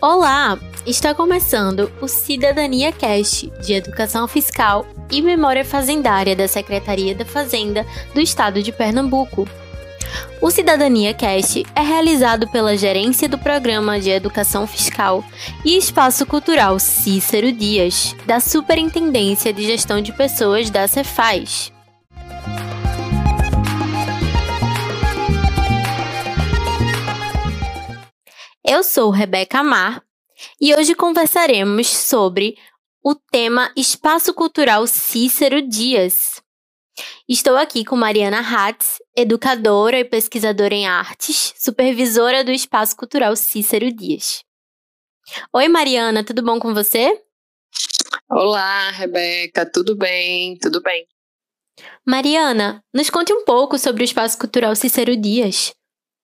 Olá! Está começando o Cidadania Cast de Educação Fiscal e Memória Fazendária da Secretaria da Fazenda do Estado de Pernambuco. O Cidadania Cast é realizado pela Gerência do Programa de Educação Fiscal e Espaço Cultural Cícero Dias, da Superintendência de Gestão de Pessoas da Cefaz. Eu sou Rebeca Mar e hoje conversaremos sobre o tema Espaço Cultural Cícero Dias. Estou aqui com Mariana Hatz, educadora e pesquisadora em artes, supervisora do Espaço Cultural Cícero Dias. Oi, Mariana, tudo bom com você? Olá, Rebeca, tudo bem? Tudo bem. Mariana, nos conte um pouco sobre o Espaço Cultural Cícero Dias.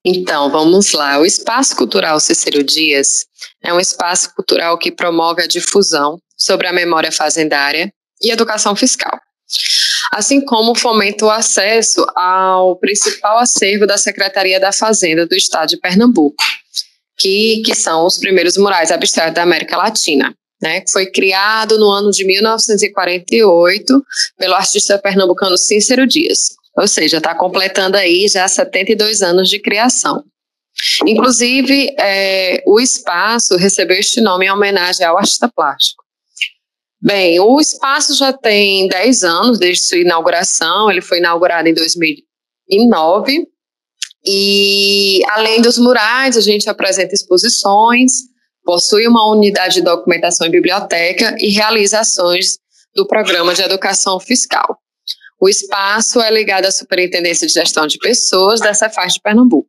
Então, vamos lá. O Espaço Cultural Cícero Dias é um espaço cultural que promove a difusão sobre a memória fazendária e educação fiscal, assim como fomenta o acesso ao principal acervo da Secretaria da Fazenda do Estado de Pernambuco, que, que são os primeiros murais abstratos da América Latina. Né, que foi criado no ano de 1948 pelo artista pernambucano Cícero Dias. Ou seja, está completando aí já 72 anos de criação. Inclusive, é, o espaço recebeu este nome em homenagem ao artista plástico. Bem, o espaço já tem 10 anos desde sua inauguração, ele foi inaugurado em 2009. E além dos murais, a gente apresenta exposições, possui uma unidade de documentação e biblioteca e realiza ações do programa de educação fiscal. O espaço é ligado à Superintendência de Gestão de Pessoas da Cefaz de Pernambuco.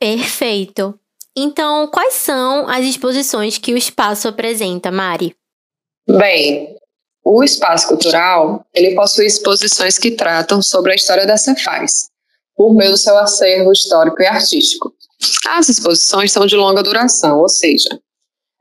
Perfeito. Então, quais são as exposições que o espaço apresenta, Mari? Bem, o espaço cultural, ele possui exposições que tratam sobre a história da Cefaz, por meio do seu acervo histórico e artístico. As exposições são de longa duração, ou seja,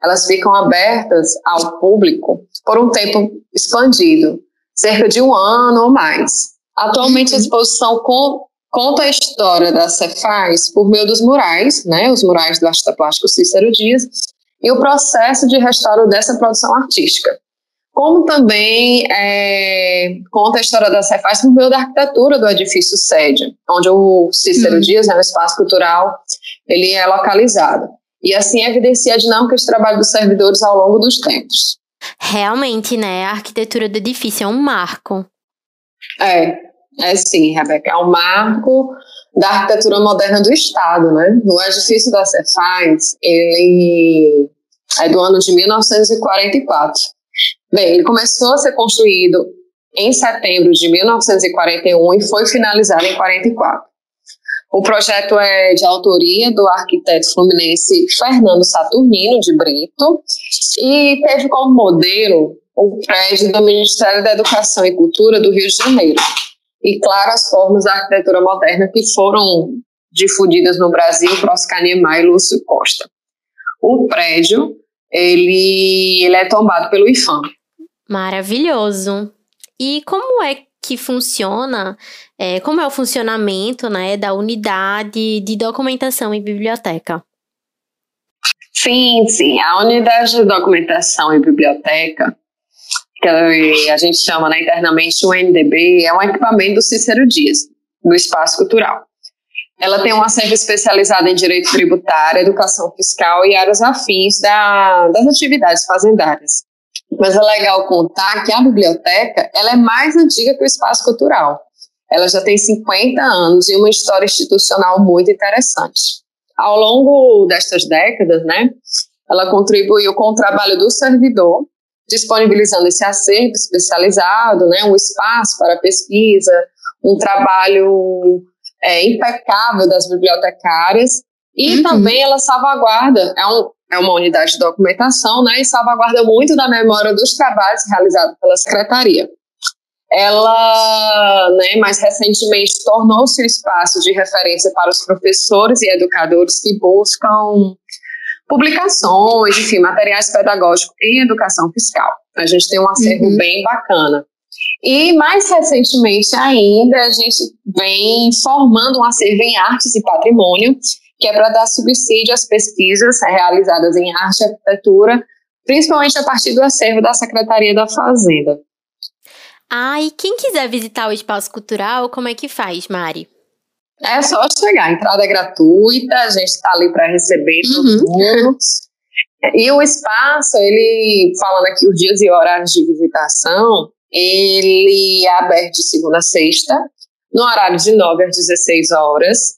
elas ficam abertas ao público por um tempo expandido, cerca de um ano ou mais. Atualmente a uhum. exposição com, conta a história da Cefaz por meio dos murais, né, os murais do artista plástico Cícero Dias, e o processo de restauro dessa produção artística. Como também é, conta a história da Cefaz por meio da arquitetura do edifício sede, onde o Cícero uhum. Dias, né, o espaço cultural, ele é localizado. E assim evidencia a dinâmica de trabalho dos servidores ao longo dos tempos. Realmente, né? A arquitetura do edifício é um marco. É, é sim, Rebeca. É um marco da arquitetura moderna do Estado, né? O edifício da Cefaz, ele é do ano de 1944. Bem, ele começou a ser construído em setembro de 1941 e foi finalizado em 44. O projeto é de autoria do arquiteto fluminense Fernando Saturnino de Brito e teve como modelo o prédio do Ministério da Educação e Cultura do Rio de Janeiro. E, claro, as formas da arquitetura moderna que foram difundidas no Brasil por Oscar Niemeyer e Lúcio Costa. O prédio, ele, ele é tombado pelo IFAM. Maravilhoso. E como é que funciona, é, como é o funcionamento né, da unidade de documentação e biblioteca? Sim, sim. A unidade de documentação e biblioteca, que a gente chama né, internamente o NDB, é um equipamento do Cícero Dias, do Espaço Cultural. Ela tem um acervo especializado em direito tributário, educação fiscal e áreas afins da, das atividades fazendárias. Mas é legal contar que a biblioteca ela é mais antiga que o espaço cultural. Ela já tem 50 anos e uma história institucional muito interessante. Ao longo destas décadas, né, ela contribuiu com o trabalho do servidor, disponibilizando esse acervo especializado, né, um espaço para pesquisa, um trabalho é, impecável das bibliotecárias e uhum. também ela salvaguarda, é um, é uma unidade de documentação, né, e salvaguarda muito da memória dos trabalhos realizados pela secretaria. Ela, né, mais recentemente, tornou-se um espaço de referência para os professores e educadores que buscam publicações, enfim, materiais pedagógicos em educação fiscal. A gente tem um acervo uhum. bem bacana. E mais recentemente ainda, a gente vem formando um acervo em artes e patrimônio, que é para dar subsídio às pesquisas realizadas em arte e arquitetura, principalmente a partir do acervo da Secretaria da Fazenda. Ah, e quem quiser visitar o espaço cultural, como é que faz, Mari? É só chegar, a entrada é gratuita, a gente está ali para receber todo uhum. mundo. E o espaço, ele, falando aqui os dias e horários de visitação, ele é aberto de segunda a sexta, no horário de 9 às 16 horas.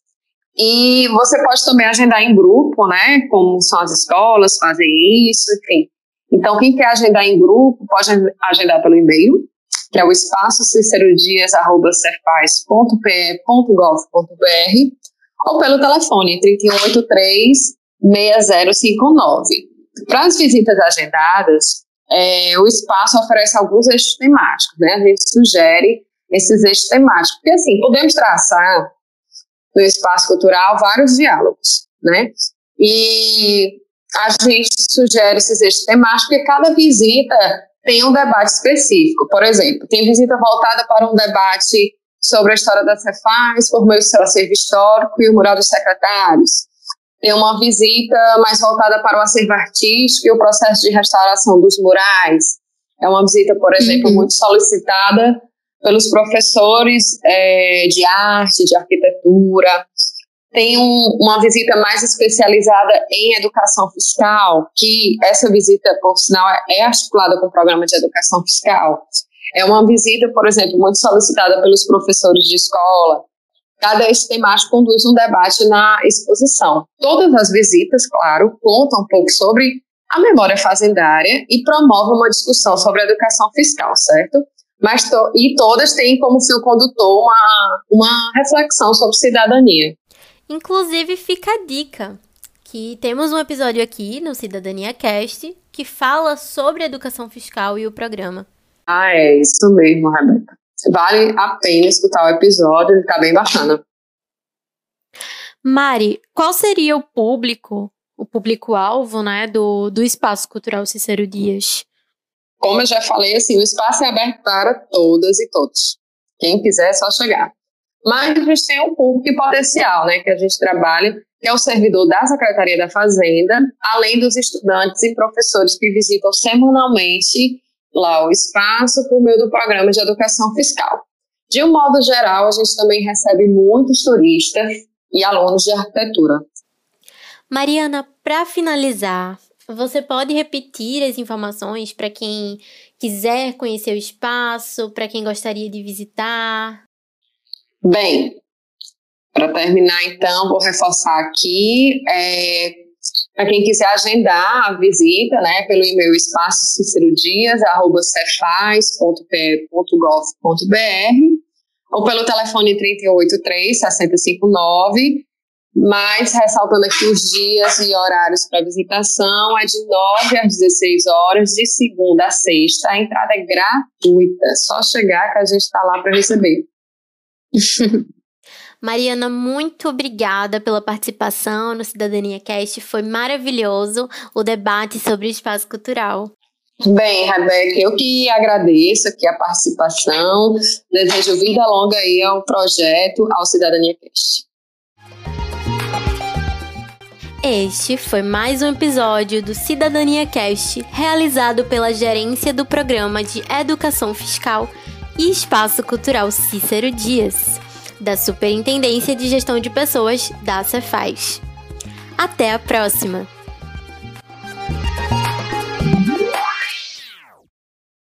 E você pode também agendar em grupo, né? Como são as escolas, fazem isso, enfim. Então, quem quer agendar em grupo, pode agendar pelo e-mail, que é o espaço cicerodias.cefaz.pe.gov.br ou pelo telefone 383 6059. Para as visitas agendadas, é, o espaço oferece alguns eixos temáticos, né? A gente sugere esses eixos temáticos, porque assim, podemos traçar no espaço cultural vários diálogos, né? E a gente sugere esses eixos temáticos porque cada visita tem um debate específico. Por exemplo, tem visita voltada para um debate sobre a história da Cefaz, por meio do seu acervo histórico e o mural dos secretários tem uma visita mais voltada para o acervo artístico e o processo de restauração dos murais. É uma visita, por exemplo, uhum. muito solicitada pelos professores é, de arte, de arquitetura. Tem um, uma visita mais especializada em educação fiscal, que essa visita, por sinal, é articulada com o programa de educação fiscal. É uma visita, por exemplo, muito solicitada pelos professores de escola, Cada esse temático conduz um debate na exposição. Todas as visitas, claro, contam um pouco sobre a memória fazendária e promovem uma discussão sobre a educação fiscal, certo? Mas to e todas têm como fio condutor uma, uma reflexão sobre cidadania. Inclusive, fica a dica que temos um episódio aqui no Cidadania Cast que fala sobre educação fiscal e o programa. Ah, é isso mesmo, Rebeca. Vale a pena escutar o episódio, ele tá bem bacana. Mari, qual seria o público, o público-alvo, né, do, do Espaço Cultural Cícero Dias? Como eu já falei, assim, o espaço é aberto para todas e todos. Quem quiser é só chegar. Mas a gente tem um público potencial, né, que a gente trabalha, que é o servidor da Secretaria da Fazenda, além dos estudantes e professores que visitam semanalmente lá o espaço por meio do programa de educação fiscal. De um modo geral, a gente também recebe muitos turistas e alunos de arquitetura. Mariana, para finalizar, você pode repetir as informações para quem quiser conhecer o espaço, para quem gostaria de visitar? Bem, para terminar, então, vou reforçar aqui. É, para quem quiser agendar a visita, né, pelo e-mail espaço ou pelo telefone 383 6059, mas ressaltando aqui os dias e horários para visitação, é de 9 às 16 horas, de segunda a sexta. A entrada é gratuita, só chegar que a gente está lá para receber. Mariana, muito obrigada pela participação no Cidadania Cast. Foi maravilhoso o debate sobre o espaço cultural. Bem, Rebeca, eu que agradeço aqui a participação. Desejo vida longa aí ao projeto, ao Cidadania Cast. Este foi mais um episódio do Cidadania Cast, realizado pela Gerência do Programa de Educação Fiscal e Espaço Cultural Cícero Dias da Superintendência de Gestão de Pessoas da Cefaz. Até a próxima!